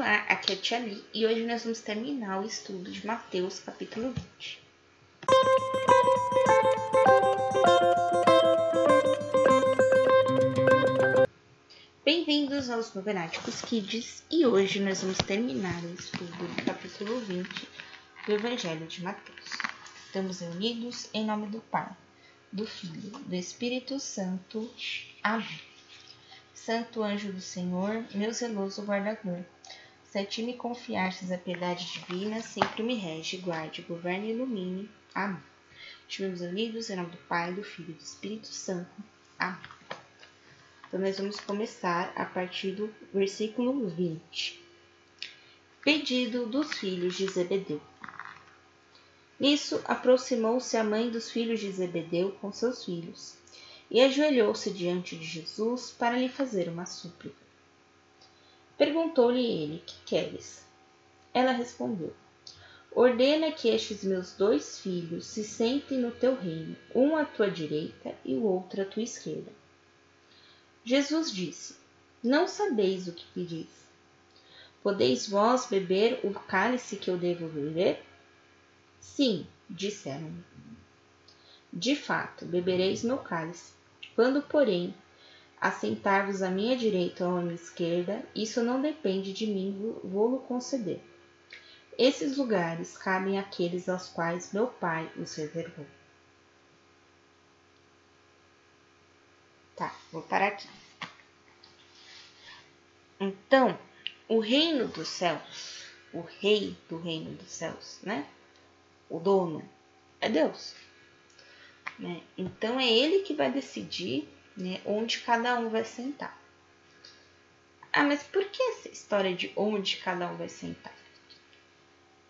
Olá, aqui é a Tia Li e hoje nós vamos terminar o estudo de Mateus capítulo 20. Bem-vindos aos Novenáticos Kids e hoje nós vamos terminar o estudo do capítulo 20 do Evangelho de Mateus. Estamos reunidos em nome do Pai, do Filho, do Espírito Santo. Amém. Santo anjo do Senhor, meu zeloso guardador, se a ti me confiastes a piedade divina, sempre me rege, guarde, governe e ilumine. Amém. Estivemos unidos em nome do Pai, do Filho e do Espírito Santo. Amém. Então, nós vamos começar a partir do versículo 20. Pedido dos filhos de Zebedeu. Nisso, aproximou-se a mãe dos filhos de Zebedeu com seus filhos e ajoelhou-se diante de Jesus para lhe fazer uma súplica. Perguntou-lhe ele: Que queres? Ela respondeu: Ordena que estes meus dois filhos se sentem no teu reino, um à tua direita e o outro à tua esquerda. Jesus disse: Não sabeis o que pedis. Podeis vós beber o cálice que eu devo beber? Sim, disseram-me. De fato, bebereis meu cálice. Quando, porém, assentar-vos à minha direita ou à minha esquerda, isso não depende de mim vou-lo conceder. Esses lugares cabem àqueles aos quais meu Pai os reservou. Tá, vou parar aqui. Então, o reino dos céus, o rei do reino dos céus, né? O dono é Deus. Né? Então é ele que vai decidir né, onde cada um vai sentar. Ah, mas por que essa história de onde cada um vai sentar?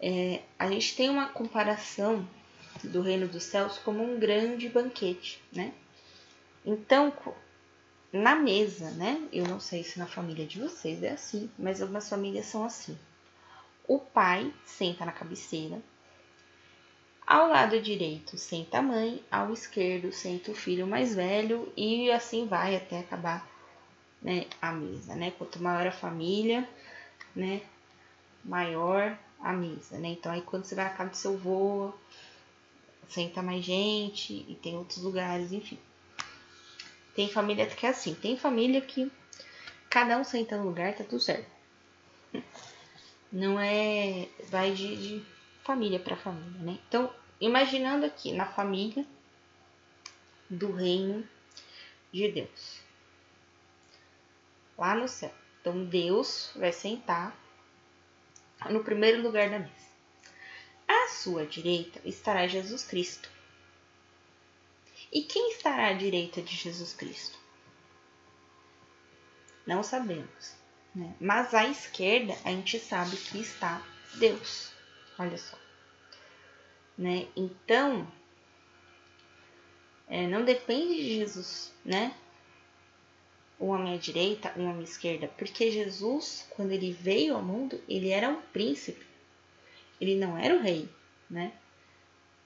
É, a gente tem uma comparação do reino dos céus como um grande banquete, né? Então, na mesa, né? Eu não sei se na família de vocês é assim, mas algumas famílias são assim. O pai senta na cabeceira, ao lado direito senta a mãe, ao esquerdo senta o filho mais velho e assim vai até acabar né, a mesa, né? Quanto maior a família, né, maior a mesa, né? Então aí quando você vai na casa do seu avô, senta mais gente e tem outros lugares, enfim. Tem família que é assim, tem família que cada um senta no lugar, tá tudo certo. Não é. Vai de, de família para família, né? Então, imaginando aqui na família do reino de Deus, lá no céu. Então, Deus vai sentar no primeiro lugar da mesa. À sua direita estará Jesus Cristo. E quem estará à direita de Jesus Cristo? Não sabemos. Né? Mas à esquerda a gente sabe que está Deus. Olha só né? Então, é, não depende de Jesus, né? Um à minha direita, um à minha esquerda, porque Jesus, quando ele veio ao mundo, ele era um príncipe. Ele não era o rei, né?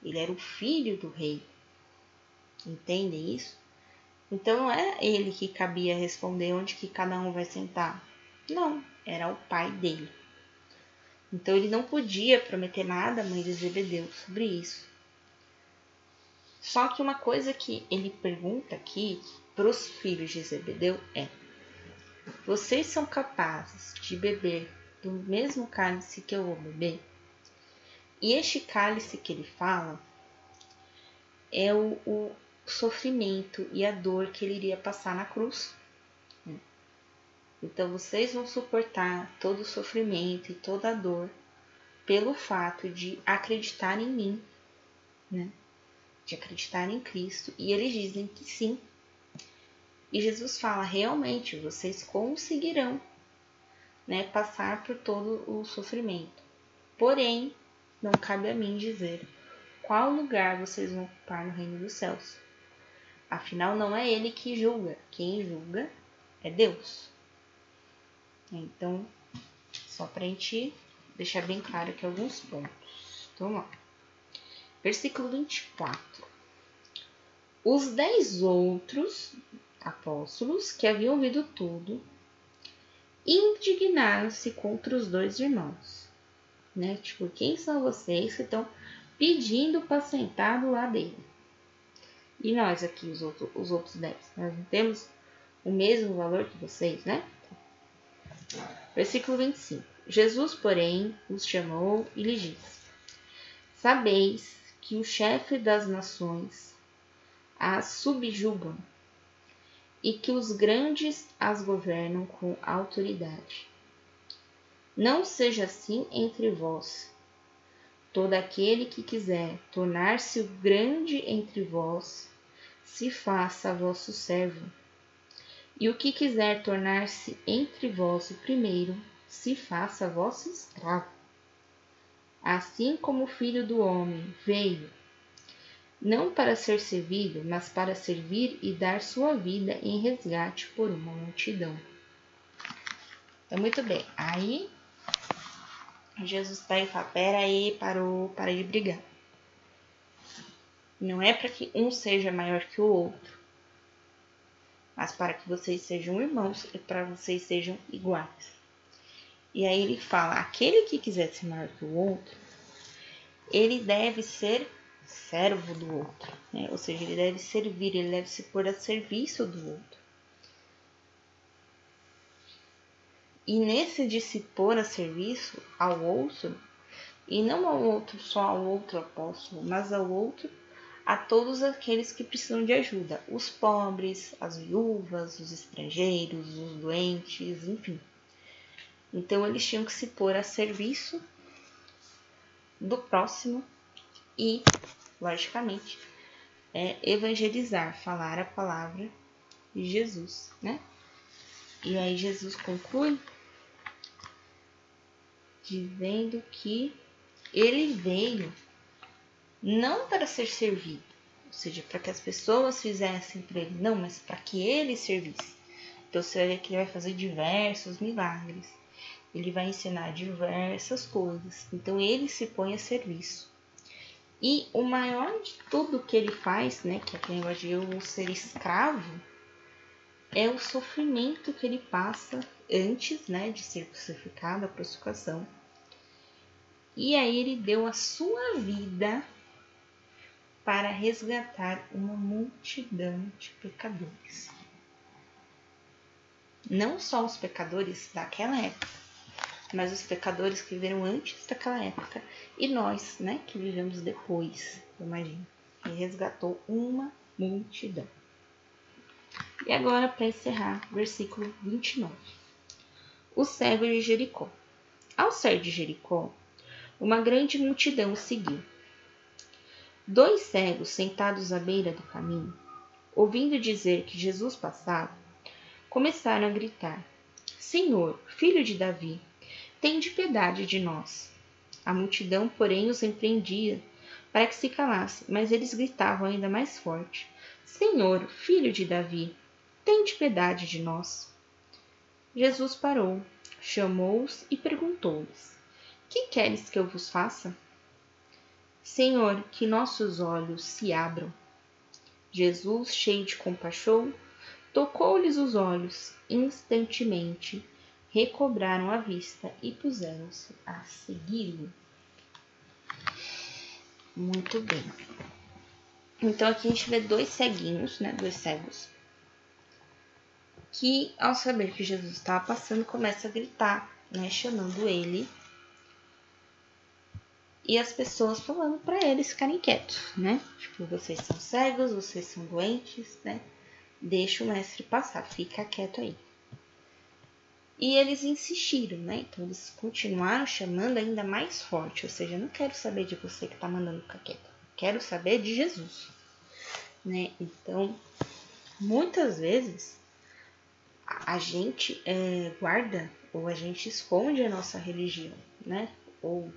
Ele era o filho do rei. Entendem isso? Então não era ele que cabia responder onde que cada um vai sentar. Não, era o pai dele. Então ele não podia prometer nada à mãe de Zebedeu sobre isso. Só que uma coisa que ele pergunta aqui para os filhos de Zebedeu é: Vocês são capazes de beber do mesmo cálice que eu vou beber? E este cálice que ele fala é o, o sofrimento e a dor que ele iria passar na cruz. Então vocês vão suportar todo o sofrimento e toda a dor pelo fato de acreditar em mim, né? De acreditar em Cristo. E eles dizem que sim. E Jesus fala: realmente, vocês conseguirão né, passar por todo o sofrimento. Porém, não cabe a mim dizer qual lugar vocês vão ocupar no reino dos céus. Afinal, não é ele que julga, quem julga é Deus. Então, só para a gente deixar bem claro aqui alguns pontos. Então, lá. Versículo 24. Os dez outros apóstolos que haviam ouvido tudo indignaram-se contra os dois irmãos. Né? Tipo, quem são vocês que estão pedindo para sentar do lado dele? E nós aqui, os, outro, os outros dez, nós não temos o mesmo valor que vocês, né? Versículo 25. Jesus, porém, os chamou e lhes disse: Sabeis que o chefe das nações as subjugam e que os grandes as governam com autoridade. Não seja assim entre vós. Todo aquele que quiser tornar-se o grande entre vós, se faça vosso servo. E o que quiser tornar-se entre vós o primeiro, se faça vosso escravo. Assim como o Filho do Homem veio, não para ser servido, mas para servir e dar sua vida em resgate por uma multidão. Então, muito bem. Aí, Jesus pega e fala: Pera aí, parou, para de brigar. Não é para que um seja maior que o outro, mas para que vocês sejam irmãos e para vocês sejam iguais. E aí ele fala: aquele que quiser ser maior que o outro, ele deve ser servo do outro, né? ou seja, ele deve servir, ele deve se pôr a serviço do outro. E nesse de se pôr a serviço ao outro, e não ao outro só ao outro apóstolo, mas ao outro a todos aqueles que precisam de ajuda, os pobres, as viúvas, os estrangeiros, os doentes, enfim. Então eles tinham que se pôr a serviço do próximo e, logicamente, é, evangelizar, falar a palavra de Jesus, né? E aí Jesus conclui dizendo que ele veio não para ser servido, ou seja, para que as pessoas fizessem para ele, não, mas para que ele servisse. Então você vai ver que ele vai fazer diversos milagres, ele vai ensinar diversas coisas, então ele se põe a serviço. E o maior de tudo que ele faz, né, que é aquele negócio de eu ser escravo, é o sofrimento que ele passa antes, né, de ser crucificado, a crucificação. E aí ele deu a sua vida para resgatar uma multidão de pecadores. Não só os pecadores daquela época, mas os pecadores que viveram antes daquela época e nós, né, que vivemos depois, imagina. Ele resgatou uma multidão. E agora, para encerrar, versículo 29. O cego de Jericó. Ao sair de Jericó, uma grande multidão o seguiu Dois cegos sentados à beira do caminho, ouvindo dizer que Jesus passava, começaram a gritar: Senhor, filho de Davi, tende piedade de nós. A multidão, porém, os empreendia para que se calasse, mas eles gritavam ainda mais forte: Senhor, filho de Davi, tende piedade de nós. Jesus parou, chamou-os e perguntou-lhes: Que queres que eu vos faça? Senhor, que nossos olhos se abram. Jesus, cheio de compaixão, tocou-lhes os olhos. Instantemente recobraram a vista e puseram-se a segui-lo. Muito bem. Então aqui a gente vê dois ceguinhos, né? Dois cegos. Que ao saber que Jesus estava passando, começa a gritar, né? Chamando ele e as pessoas falando para eles ficarem quietos, né? Tipo, vocês são cegos, vocês são doentes, né? Deixa o mestre passar, fica quieto aí. E eles insistiram, né? Então eles continuaram chamando ainda mais forte, ou seja, não quero saber de você que tá mandando ficar quieto, quero saber de Jesus, né? Então, muitas vezes a gente é, guarda ou a gente esconde a nossa religião, né? Ou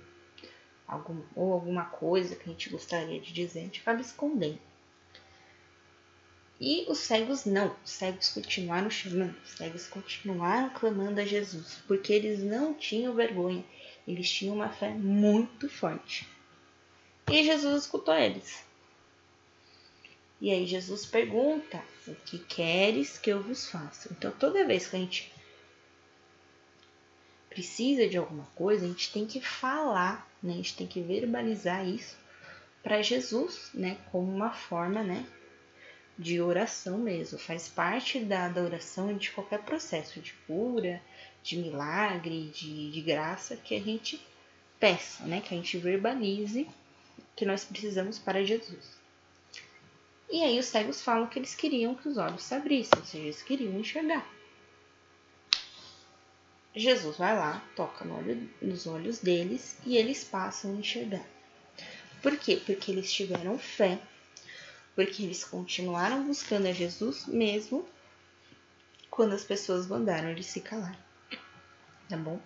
algum, ou alguma coisa que a gente gostaria de dizer, a gente acaba escondendo. E os cegos não, os cegos continuaram chamando, os cegos continuaram clamando a Jesus, porque eles não tinham vergonha, eles tinham uma fé muito forte. E Jesus escutou eles. E aí Jesus pergunta: O que queres que eu vos faça? Então toda vez que a gente precisa de alguma coisa, a gente tem que falar, né? A gente tem que verbalizar isso para Jesus, né? Como uma forma, né? De oração mesmo. Faz parte da, da oração de qualquer processo de cura, de milagre, de, de graça que a gente peça, né? Que a gente verbalize que nós precisamos para Jesus. E aí os cegos falam que eles queriam que os olhos se abrissem, ou seja, eles queriam enxergar. Jesus vai lá, toca no olho, nos olhos deles e eles passam a enxergar. Por quê? Porque eles tiveram fé, porque eles continuaram buscando a Jesus mesmo quando as pessoas mandaram eles se calar. Tá bom?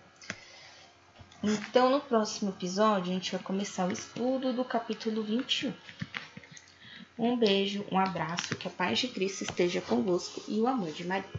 Então, no próximo episódio, a gente vai começar o estudo do capítulo 21. Um beijo, um abraço, que a paz de Cristo esteja convosco e o amor de Maria.